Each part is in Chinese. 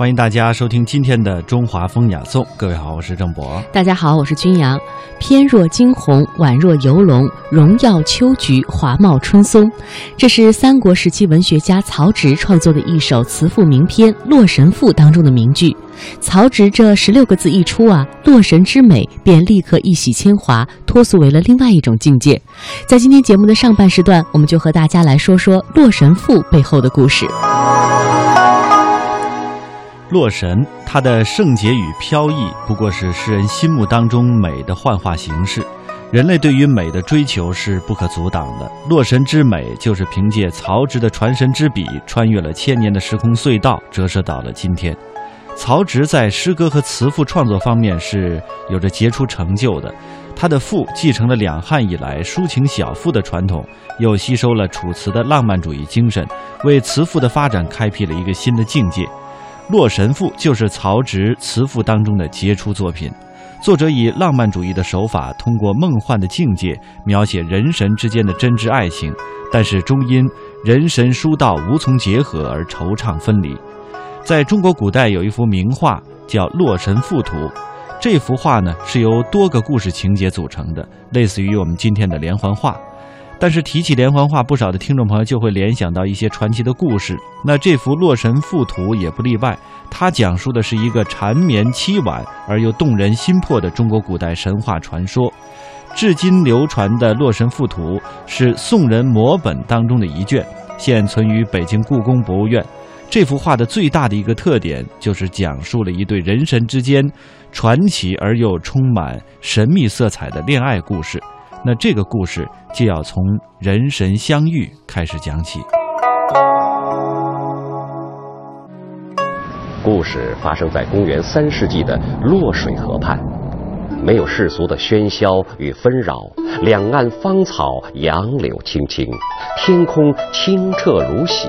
欢迎大家收听今天的《中华风雅颂》。各位好，我是郑博。大家好，我是君阳。翩若惊鸿，宛若游龙，荣耀秋菊，华茂春松。这是三国时期文学家曹植创作的一首词赋名篇《洛神赋》当中的名句。曹植这十六个字一出啊，洛神之美便立刻一洗铅华，脱俗为了另外一种境界。在今天节目的上半时段，我们就和大家来说说《洛神赋》背后的故事。洛神，它的圣洁与飘逸，不过是诗人心目当中美的幻化形式。人类对于美的追求是不可阻挡的。洛神之美，就是凭借曹植的传神之笔，穿越了千年的时空隧道，折射到了今天。曹植在诗歌和词赋创作方面是有着杰出成就的。他的赋继承了两汉以来抒情小赋的传统，又吸收了楚辞的浪漫主义精神，为词赋的发展开辟了一个新的境界。《洛神赋》就是曹植词赋当中的杰出作品。作者以浪漫主义的手法，通过梦幻的境界描写人神之间的真挚爱情，但是终因人神殊道无从结合而惆怅分离。在中国古代有一幅名画叫《洛神赋图》，这幅画呢是由多个故事情节组成的，类似于我们今天的连环画。但是提起连环画，不少的听众朋友就会联想到一些传奇的故事。那这幅《洛神赋图》也不例外，它讲述的是一个缠绵凄婉而又动人心魄的中国古代神话传说。至今流传的《洛神赋图》是宋人摹本当中的一卷，现存于北京故宫博物院。这幅画的最大的一个特点，就是讲述了一对人神之间传奇而又充满神秘色彩的恋爱故事。那这个故事就要从人神相遇开始讲起。故事发生在公元三世纪的洛水河畔，没有世俗的喧嚣与纷扰，两岸芳草杨柳青青，天空清澈如洗，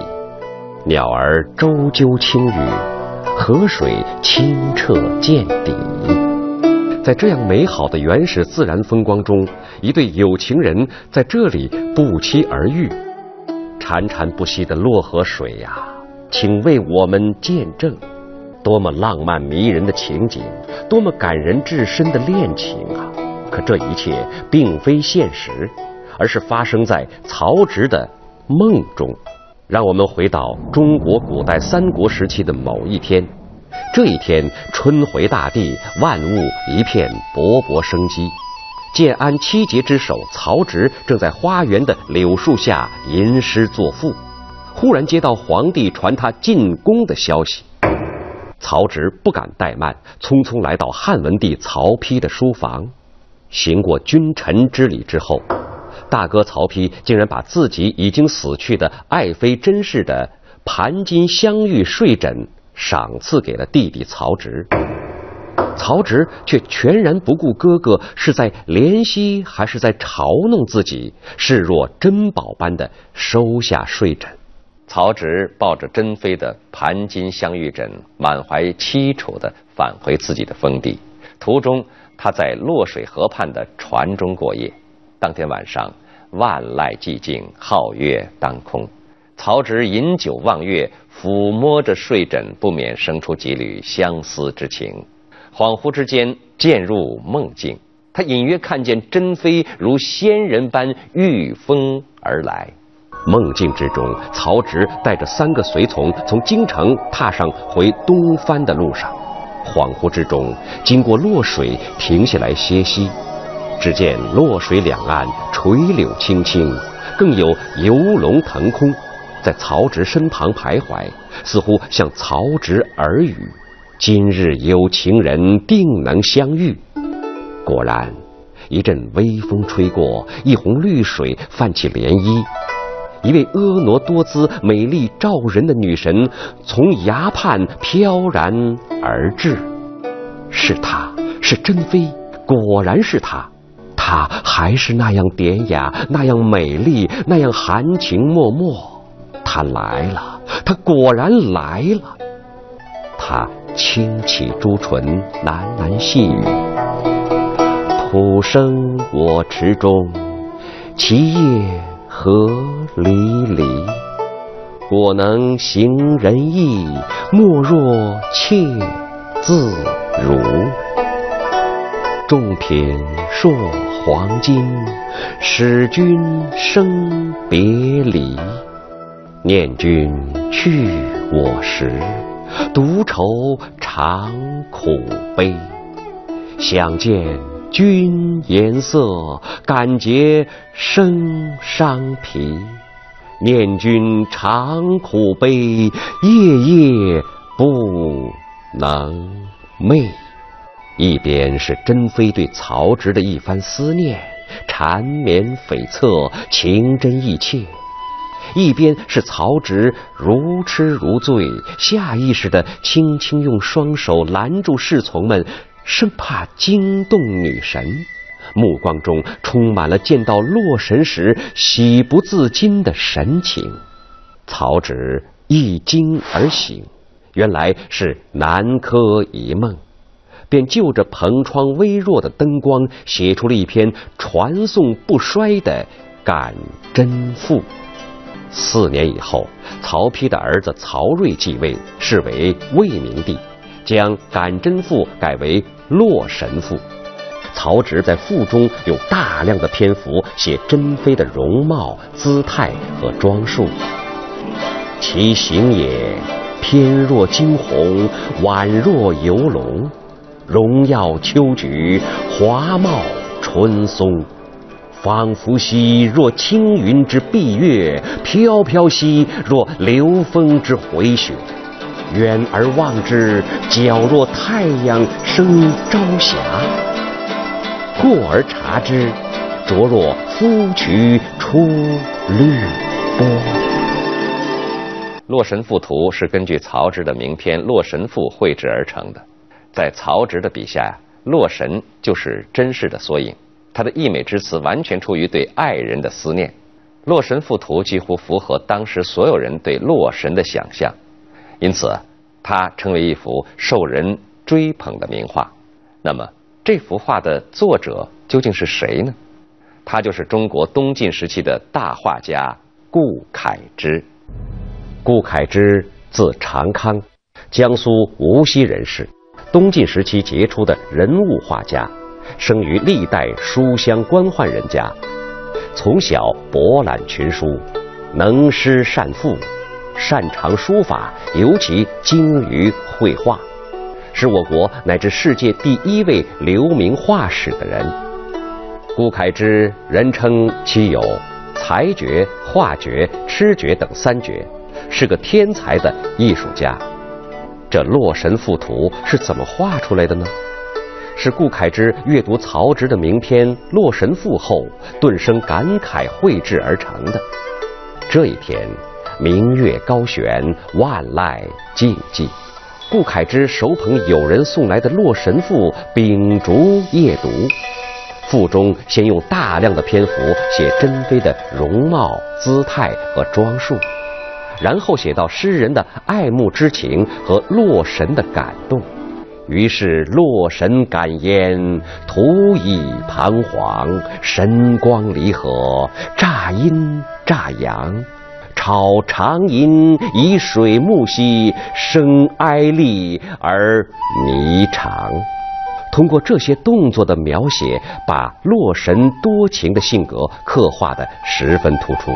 鸟儿啾啾轻语，河水清澈见底。在这样美好的原始自然风光中，一对有情人在这里不期而遇。潺潺不息的洛河水呀，请为我们见证，多么浪漫迷人的情景，多么感人至深的恋情啊！可这一切并非现实，而是发生在曹植的梦中。让我们回到中国古代三国时期的某一天。这一天，春回大地，万物一片勃勃生机。建安七杰之首曹植正在花园的柳树下吟诗作赋，忽然接到皇帝传他进宫的消息。曹植不敢怠慢，匆匆来到汉文帝曹丕的书房，行过君臣之礼之后，大哥曹丕竟然把自己已经死去的爱妃甄氏的盘金镶玉睡枕。赏赐给了弟弟曹植，曹植却全然不顾哥哥是在怜惜还是在嘲弄自己，视若珍宝般的收下睡枕。曹植抱着珍妃的盘金镶玉枕，满怀凄楚的返回自己的封地。途中，他在洛水河畔的船中过夜。当天晚上，万籁寂静，皓月当空。曹植饮酒望月，抚摸着睡枕，不免生出几缕相思之情。恍惚之间，渐入梦境，他隐约看见珍妃如仙人般御风而来。梦境之中，曹植带着三个随从从京城踏上回东藩的路上。恍惚之中，经过洛水，停下来歇息。只见洛水两岸垂柳青青，更有游龙腾空。在曹植身旁徘徊，似乎向曹植耳语：“今日有情人定能相遇。”果然，一阵微风吹过，一泓绿水泛起涟漪，一位婀娜多姿、美丽照人的女神从崖畔飘然而至。是她，是珍妃，果然是她。她还是那样典雅，那样美丽，那样含情脉脉。他来了，他果然来了。他轻启朱唇，喃喃细语：“土生我池中，其叶何离离。我能行人意，莫若妾自如。重品硕黄金，使君生别离。念君去我时，独愁长苦悲。想见君颜色，感觉生伤脾。念君长苦悲，夜夜不能寐。一边是珍妃对曹植的一番思念，缠绵悱恻，情真意切；一边是曹植如痴如醉，下意识的轻轻用双手拦住侍从们，生怕惊动女神，目光中充满了见到洛神时喜不自禁的神情。曹植一惊而醒，原来是南柯一梦。便就着篷窗微弱的灯光，写出了一篇传颂不衰的《感贞赋》。四年以后，曹丕的儿子曹睿继位，是为魏明帝，将《感贞赋》改为《洛神赋》。曹植在赋中有大量的篇幅写珍妃的容貌、姿态和装束。其形也，翩若惊鸿，宛若游龙。荣耀秋菊，华茂春松，仿佛兮若青云之蔽月，飘飘兮若流风之回雪。远而望之，皎若太阳升朝霞；过而察之，灼若芙蕖出绿波。《洛神赋图》是根据曹植的名篇《洛神赋》绘制而成的。在曹植的笔下，洛神就是真实的缩影。他的溢美之词完全出于对爱人的思念。《洛神赋图》几乎符合当时所有人对洛神的想象，因此它成为一幅受人追捧的名画。那么，这幅画的作者究竟是谁呢？他就是中国东晋时期的大画家顾恺之。顾恺之字长康，江苏无锡人士。东晋时期杰出的人物画家，生于历代书香官宦人家，从小博览群书，能诗善赋，擅长书法，尤其精于绘画，是我国乃至世界第一位留名画史的人。顾恺之人称其有才绝、画绝、痴绝等三绝，是个天才的艺术家。这《洛神赋图》是怎么画出来的呢？是顾恺之阅读曹植的名篇《洛神赋》后，顿生感慨绘制而成的。这一天，明月高悬，万籁静寂。顾恺之手捧友人送来的《洛神赋》，秉烛夜读。赋中先用大量的篇幅写珍妃的容貌、姿态和装束。然后写到诗人的爱慕之情和洛神的感动，于是洛神感焉，徒以彷徨，神光离合，乍阴乍阳，超长吟以水木兮，生哀厉而弥长。通过这些动作的描写，把洛神多情的性格刻画的十分突出。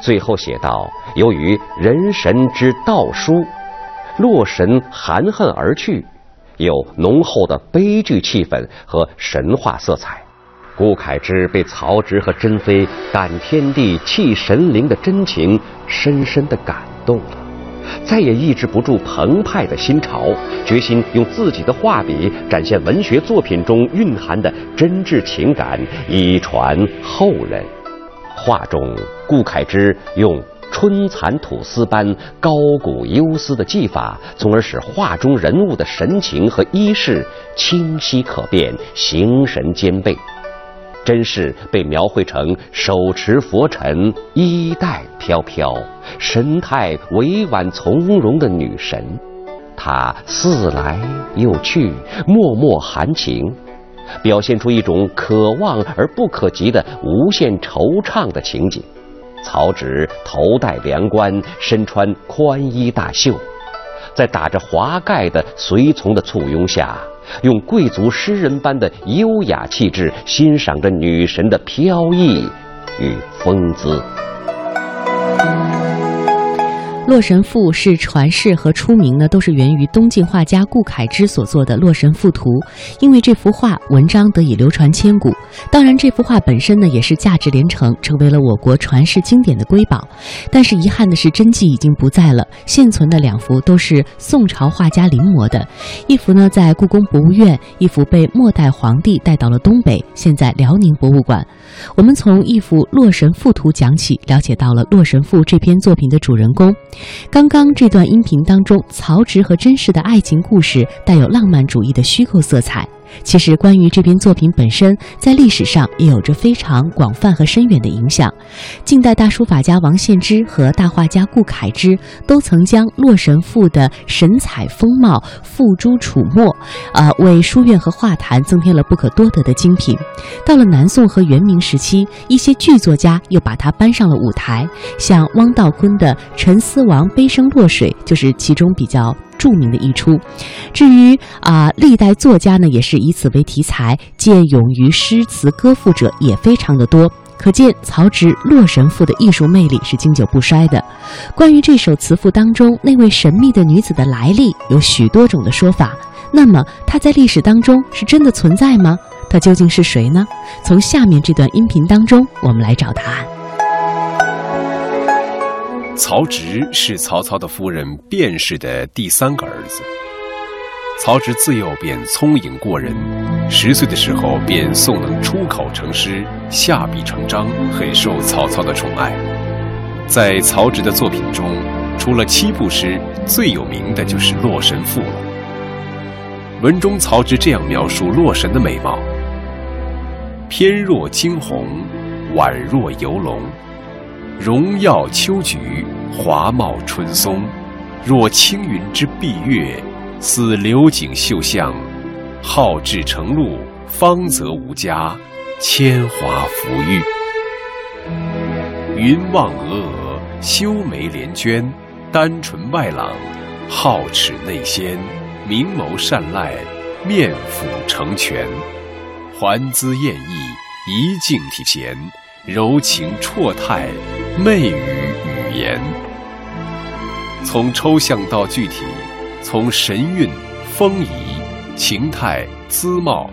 最后写道：“由于人神之道疏，洛神含恨而去，有浓厚的悲剧气氛和神话色彩。顾恺之被曹植和珍妃感天地、泣神灵的真情深深的感动了，再也抑制不住澎湃的心潮，决心用自己的画笔展现文学作品中蕴含的真挚情感，以传后人。”画中，顾恺之用春蚕吐丝般高古幽思的技法，从而使画中人物的神情和衣饰清晰可辨、形神兼备。真是被描绘成手持佛尘、衣带飘飘、神态委婉从容的女神。她似来又去，脉脉含情。表现出一种可望而不可及的无限惆怅的情景。曹植头戴凉冠，身穿宽衣大袖，在打着华盖的随从的簇拥下，用贵族诗人般的优雅气质欣赏着女神的飘逸与风姿。《洛神赋》是传世和出名呢，都是源于东晋画家顾恺之所作的《洛神赋图》，因为这幅画文章得以流传千古。当然，这幅画本身呢也是价值连城，成为了我国传世经典的瑰宝。但是遗憾的是，真迹已经不在了，现存的两幅都是宋朝画家临摹的，一幅呢在故宫博物院，一幅被末代皇帝带到了东北，现在辽宁博物馆。我们从一幅《洛神赋图》讲起，了解到了《洛神赋》这篇作品的主人公。刚刚这段音频当中，曹植和甄氏的爱情故事带有浪漫主义的虚构色彩。其实，关于这篇作品本身，在历史上也有着非常广泛和深远的影响。近代大书法家王献之和大画家顾恺之都曾将《洛神赋》的神采风貌付诸楚墨，啊，为书院和画坛增添了不可多得的精品。到了南宋和元明时期，一些剧作家又把它搬上了舞台，像汪道坤的《陈思王悲声落水》就是其中比较。著名的一出，至于啊，历代作家呢，也是以此为题材，借咏于诗词歌赋者也非常的多。可见曹植《洛神赋》的艺术魅力是经久不衰的。关于这首词赋当中那位神秘的女子的来历，有许多种的说法。那么她在历史当中是真的存在吗？她究竟是谁呢？从下面这段音频当中，我们来找答案。曹植是曹操的夫人卞氏的第三个儿子。曹植自幼便聪颖过人，十岁的时候便诵能出口成诗，下笔成章，很受曹操的宠爱。在曹植的作品中，除了七步诗，最有名的就是《洛神赋》了。文中曹植这样描述洛神的美貌：翩若惊鸿，宛若游龙。荣耀秋菊，华茂春松，若青云之蔽月，似流景秀相。好志成路，芳泽无加，铅华浮玉。云望峨峨，修眉连娟，丹唇外朗，皓齿内鲜，明眸善睐，面辅成全，环姿艳逸，仪静体闲，柔情绰态。媚语语言，从抽象到具体，从神韵、风仪、情态、姿貌，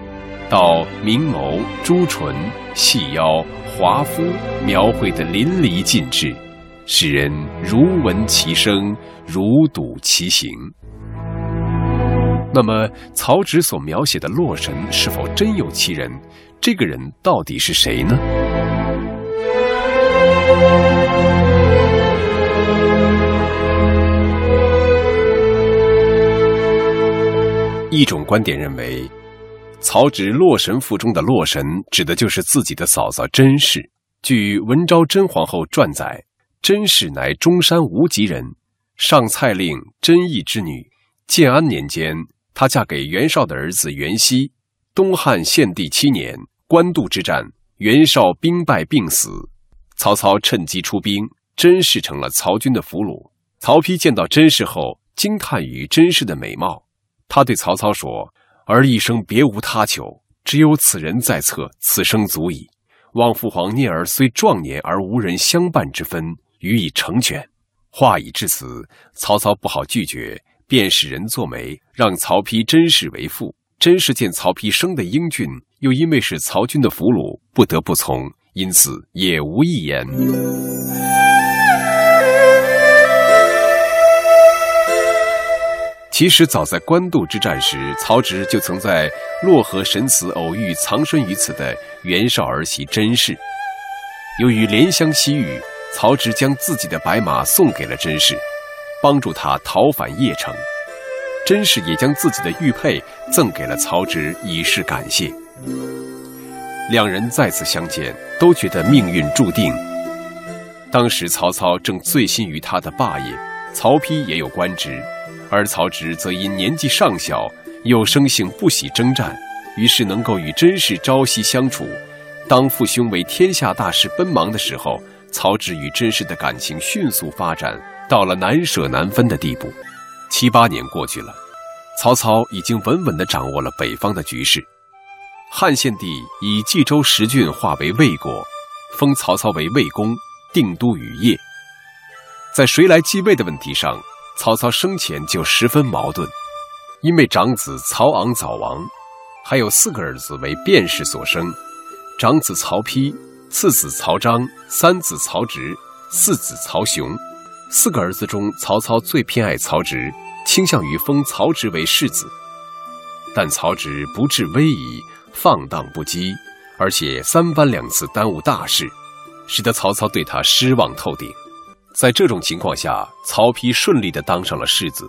到明眸、朱唇、细腰、华肤，描绘的淋漓尽致，使人如闻其声，如睹其形。那么，曹植所描写的洛神是否真有其人？这个人到底是谁呢？一种观点认为，曹植《洛神赋》中的洛神指的就是自己的嫂嫂甄氏。据文昭甄皇后传载，甄氏乃中山无极人，上蔡令甄毅之女。建安年间，她嫁给袁绍的儿子袁熙。东汉献帝七年，官渡之战，袁绍兵败病死。曹操趁机出兵，甄氏成了曹军的俘虏。曹丕见到甄氏后，惊叹于甄氏的美貌。他对曹操说：“儿一生别无他求，只有此人在侧，此生足矣。望父皇念儿虽壮年而无人相伴之分，予以成全。”话已至此，曹操不好拒绝，便使人作媒，让曹丕甄氏为妇。甄氏见曹丕生得英俊，又因为是曹军的俘虏，不得不从。因此也无一言。其实早在官渡之战时，曹植就曾在洛河神祠偶遇藏身于此的袁绍儿媳甄氏。由于怜香惜玉，曹植将自己的白马送给了甄氏，帮助他逃返邺城。甄氏也将自己的玉佩赠给了曹植，以示感谢。两人再次相见，都觉得命运注定。当时曹操正醉心于他的霸业，曹丕也有官职，而曹植则因年纪尚小，又生性不喜征战，于是能够与甄氏朝夕相处。当父兄为天下大事奔忙的时候，曹植与甄氏的感情迅速发展到了难舍难分的地步。七八年过去了，曹操已经稳稳地掌握了北方的局势。汉献帝以冀州十郡划为魏国，封曹操为魏公，定都于邺。在谁来继位的问题上，曹操生前就十分矛盾，因为长子曹昂早亡，还有四个儿子为卞氏所生，长子曹丕，次子曹彰，三子曹植，四子曹雄。四个儿子中，曹操最偏爱曹植，倾向于封曹植为世子。但曹植不治威仪，放荡不羁，而且三番两次耽误大事，使得曹操对他失望透顶。在这种情况下，曹丕顺利地当上了世子。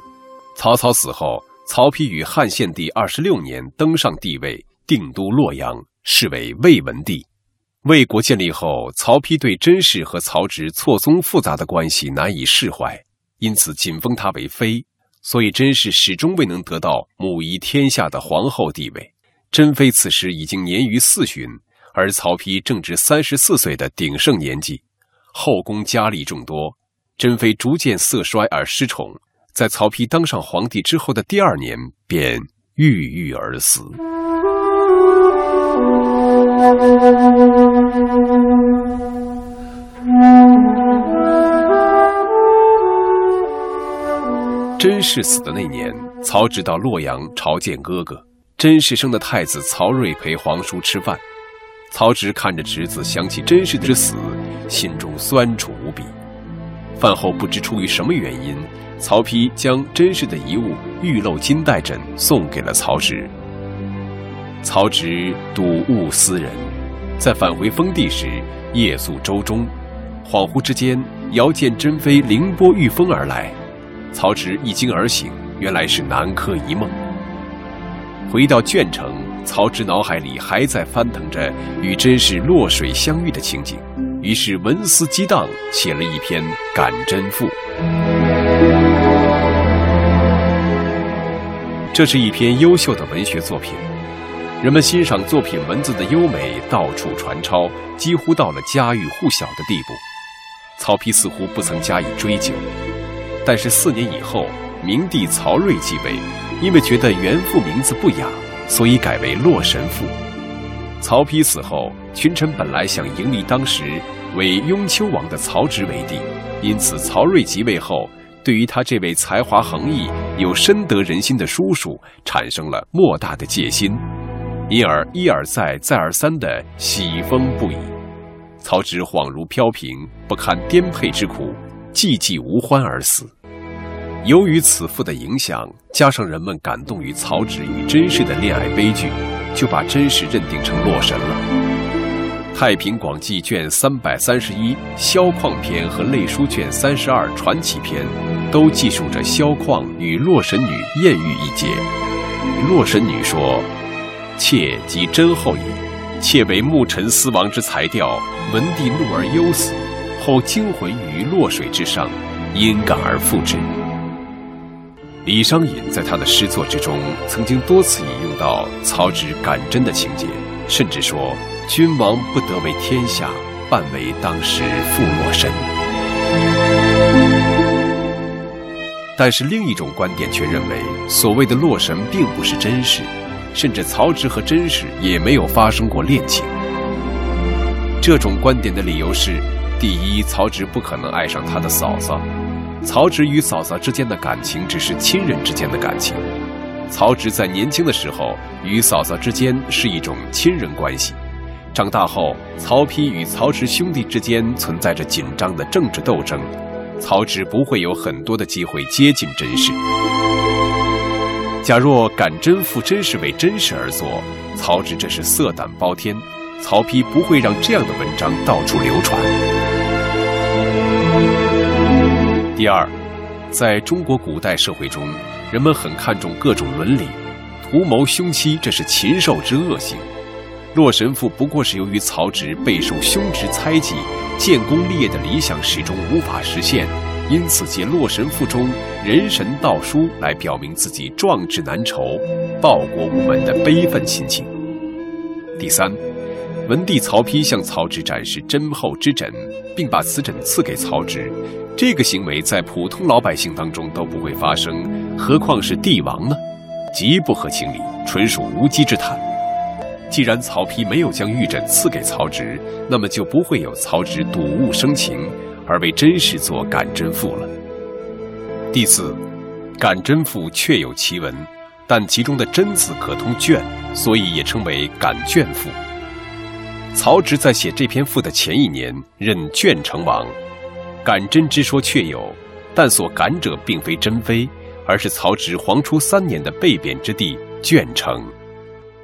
曹操死后，曹丕于汉献帝二十六年登上帝位，定都洛阳，是为魏文帝。魏国建立后，曹丕对甄氏和曹植错综复杂的关系难以释怀，因此仅封他为妃。所以甄氏始终未能得到母仪天下的皇后地位。甄妃此时已经年逾四旬，而曹丕正值三十四岁的鼎盛年纪，后宫佳丽众多，甄妃逐渐色衰而失宠，在曹丕当上皇帝之后的第二年便郁郁而死。甄氏死的那年，曹植到洛阳朝见哥哥。甄氏生的太子曹睿陪皇叔吃饭，曹植看着侄子，想起甄氏之死，心中酸楚无比。饭后不知出于什么原因，曹丕将甄氏的遗物玉漏金带枕送给了曹植。曹植睹物思人，在返回封地时夜宿舟中，恍惚之间遥见甄妃凌波御风而来，曹植一惊而醒，原来是南柯一梦。回到鄄城，曹植脑海里还在翻腾着与甄氏落水相遇的情景，于是文思激荡，写了一篇《感甄赋》。这是一篇优秀的文学作品。人们欣赏作品文字的优美，到处传抄，几乎到了家喻户晓的地步。曹丕似乎不曾加以追究，但是四年以后，明帝曹睿继位，因为觉得原父名字不雅，所以改为《洛神赋》。曹丕死后，群臣本来想迎立当时为雍丘王的曹植为帝，因此曹睿即位后，对于他这位才华横溢、又深得人心的叔叔，产生了莫大的戒心。因而一而再、再而三的喜风不已，曹植恍如飘萍，不堪颠沛之苦，寂寂无欢而死。由于此赋的影响，加上人们感动于曹植与甄氏的恋爱悲剧，就把真实认定成洛神了。《太平广记》卷三百三十一《萧况篇》和《类书》卷三十二《传奇篇》，都记述着萧况与洛神女艳遇一节。洛神女说。妾即真后也，妾为牧尘思亡之才调，闻帝怒而忧死，后惊魂于洛水之上，因感而复之。李商隐在他的诗作之中，曾经多次引用到曹植感甄的情节，甚至说：“君王不得为天下，半为当时负洛神。”但是另一种观点却认为，所谓的洛神并不是真实。甚至曹植和甄氏也没有发生过恋情。这种观点的理由是：第一，曹植不可能爱上他的嫂嫂；曹植与嫂嫂之间的感情只是亲人之间的感情；曹植在年轻的时候与嫂嫂之间是一种亲人关系；长大后，曹丕与曹植兄弟之间存在着紧张的政治斗争，曹植不会有很多的机会接近甄氏。假若敢甄赋真是为真实而作，曹植这是色胆包天，曹丕不会让这样的文章到处流传。第二，在中国古代社会中，人们很看重各种伦理，图谋凶妻这是禽兽之恶行。《洛神赋》不过是由于曹植备受兄侄猜忌，建功立业的理想始终无法实现。因此，借《洛神赋》中人神道书来表明自己壮志难酬、报国无门的悲愤心情。第三，文帝曹丕向曹植展示真厚之枕，并把此枕赐给曹植，这个行为在普通老百姓当中都不会发生，何况是帝王呢？极不合情理，纯属无稽之谈。既然曹丕没有将玉枕赐给曹植，那么就不会有曹植睹物生情，而为甄氏作《感甄赋》了。第四，《感甄赋》确有其文，但其中的“甄”字可通“卷”，所以也称为《感卷赋》。曹植在写这篇赋的前一年，任卷成王。感甄之说确有，但所感者并非真妃，而是曹植皇初三年的被贬之地鄄城。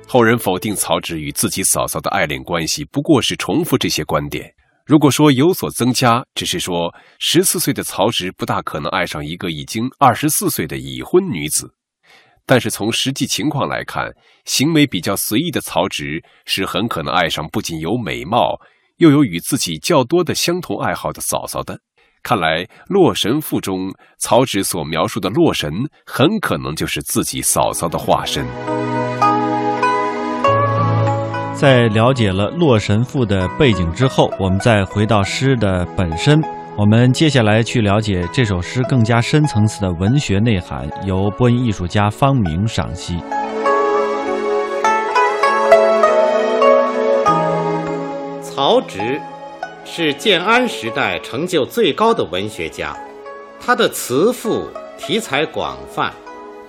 后人否定曹植与自己嫂嫂的爱恋关系，不过是重复这些观点。如果说有所增加，只是说十四岁的曹植不大可能爱上一个已经二十四岁的已婚女子。但是从实际情况来看，行为比较随意的曹植是很可能爱上不仅有美貌，又有与自己较多的相同爱好的嫂嫂的。看来《洛神赋》中曹植所描述的洛神，很可能就是自己嫂嫂的化身。在了解了《洛神赋》的背景之后，我们再回到诗的本身。我们接下来去了解这首诗更加深层次的文学内涵，由播音艺术家方明赏析。曹植是建安时代成就最高的文学家，他的词赋题材广泛，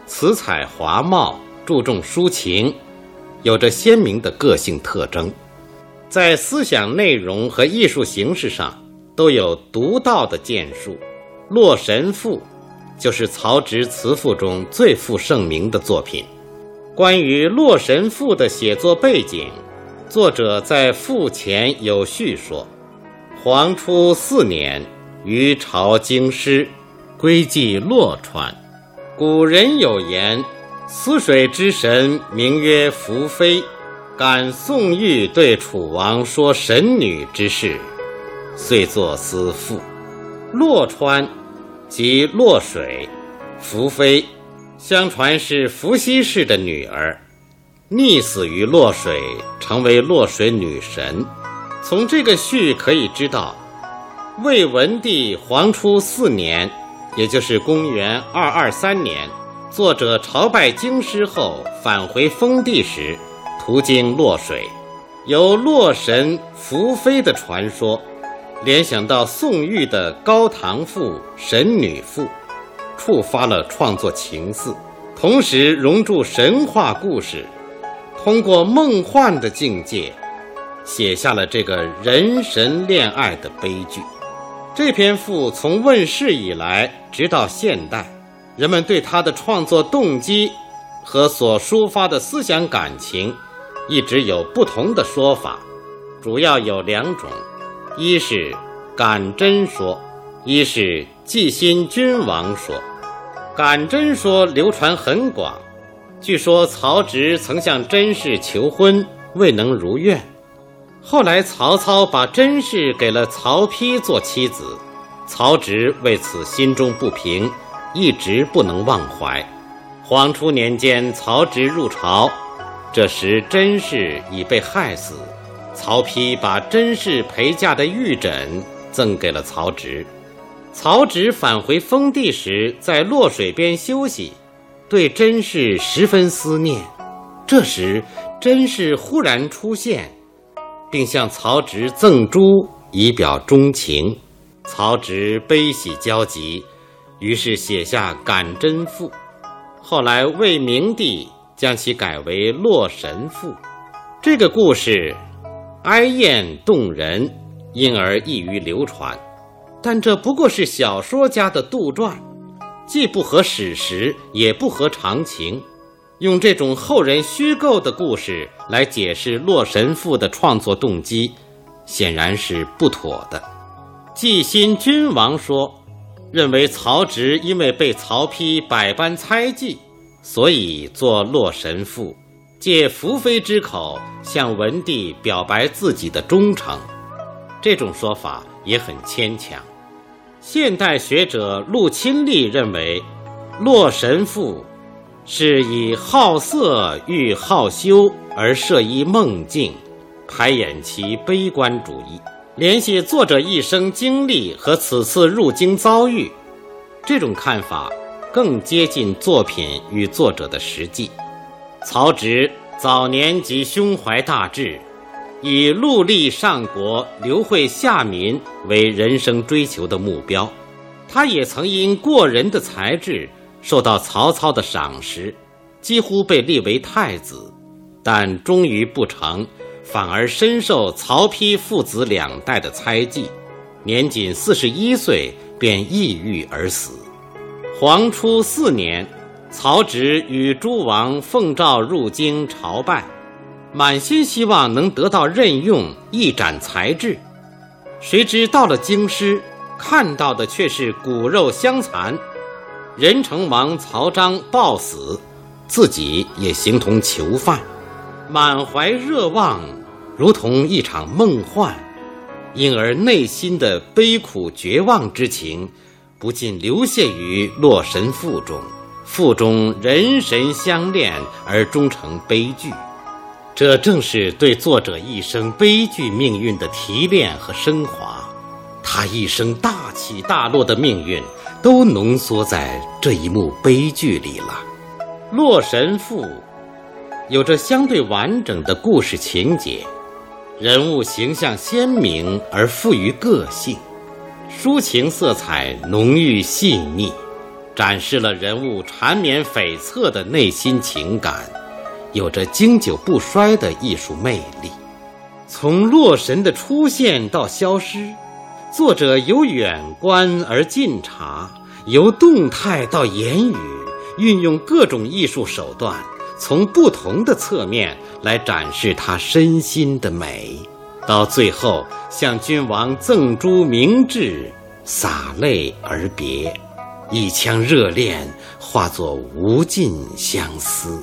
词采华茂，注重抒情。有着鲜明的个性特征，在思想内容和艺术形式上都有独到的建树。《洛神赋》就是曹植词赋中最负盛名的作品。关于《洛神赋》的写作背景，作者在赋前有叙说：“黄初四年，于朝京师，归寄洛川。古人有言。”泗水之神名曰宓妃，感宋玉对楚王说神女之事，遂作思赋。洛川即洛水，宓妃相传是伏羲氏的女儿，溺死于洛水，成为洛水女神。从这个序可以知道，魏文帝黄初四年，也就是公元二二三年。作者朝拜京师后返回封地时，途经洛水，由洛神宓妃的传说，联想到宋玉的《高唐赋》《神女赋》，触发了创作情思，同时融入神话故事，通过梦幻的境界，写下了这个人神恋爱的悲剧。这篇赋从问世以来，直到现代。人们对他的创作动机和所抒发的思想感情，一直有不同的说法，主要有两种：一是感真说，一是祭新君王说。感真说流传很广，据说曹植曾向甄氏求婚，未能如愿。后来曹操把甄氏给了曹丕做妻子，曹植为此心中不平。一直不能忘怀。黄初年间，曹植入朝，这时甄氏已被害死。曹丕把甄氏陪嫁的玉枕赠给了曹植。曹植返回封地时，在洛水边休息，对甄氏十分思念。这时，甄氏忽然出现，并向曹植赠珠以表钟情。曹植悲喜交集。于是写下《感甄赋》，后来魏明帝将其改为《洛神赋》。这个故事哀艳动人，因而易于流传。但这不过是小说家的杜撰，既不合史实，也不合常情。用这种后人虚构的故事来解释《洛神赋》的创作动机，显然是不妥的。季新君王说。认为曹植因为被曹丕百般猜忌，所以作《洛神赋》，借宓妃之口向文帝表白自己的忠诚。这种说法也很牵强。现代学者陆钦立认为，《洛神赋》是以好色欲好修而设一梦境，排演其悲观主义。联系作者一生经历和此次入京遭遇，这种看法更接近作品与作者的实际。曹植早年即胸怀大志，以戮力上国、刘惠下民为人生追求的目标。他也曾因过人的才智受到曹操的赏识，几乎被立为太子，但终于不成，反而深受曹丕父子两代的猜忌，年仅四十一岁便抑郁而死。黄初四年，曹植与诸王奉诏入京朝拜，满心希望能得到任用，一展才智。谁知到了京师。看到的却是骨肉相残，任城王曹彰暴死，自己也形同囚犯，满怀热望，如同一场梦幻，因而内心的悲苦绝望之情，不禁流泻于《洛神赋》中。赋中人神相恋而终成悲剧，这正是对作者一生悲剧命运的提炼和升华。他一生大起大落的命运，都浓缩在这一幕悲剧里了。《洛神赋》有着相对完整的故事情节，人物形象鲜明而富于个性，抒情色彩浓郁细腻，展示了人物缠绵悱恻的内心情感，有着经久不衰的艺术魅力。从洛神的出现到消失。作者由远观而近察，由动态到言语，运用各种艺术手段，从不同的侧面来展示他身心的美，到最后向君王赠珠明志，洒泪而别，一腔热恋化作无尽相思，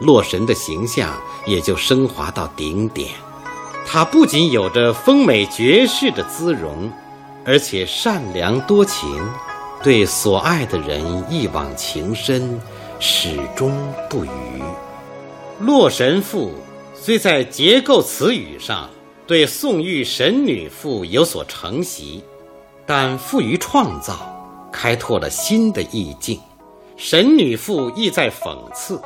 洛神的形象也就升华到顶点。他不仅有着丰美绝世的姿容，而且善良多情，对所爱的人一往情深，始终不渝。《洛神赋》虽在结构词语上对宋玉神女赋有所承袭，但富于创造，开拓了新的意境。神女赋意在讽刺，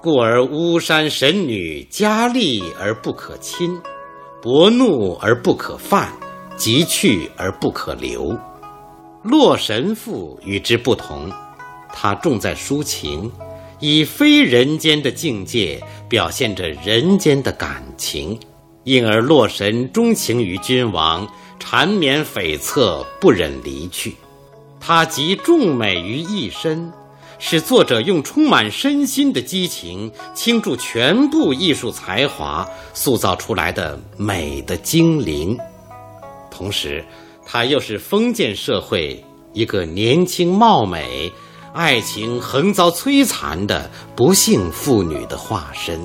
故而巫山神女佳丽而不可亲。薄怒而不可犯，急去而不可留。《洛神赋》与之不同，它重在抒情，以非人间的境界表现着人间的感情，因而洛神钟情于君王，缠绵悱恻，不忍离去。他集众美于一身。是作者用充满身心的激情倾注全部艺术才华塑造出来的美的精灵，同时，它又是封建社会一个年轻貌美、爱情横遭摧残的不幸妇女的化身。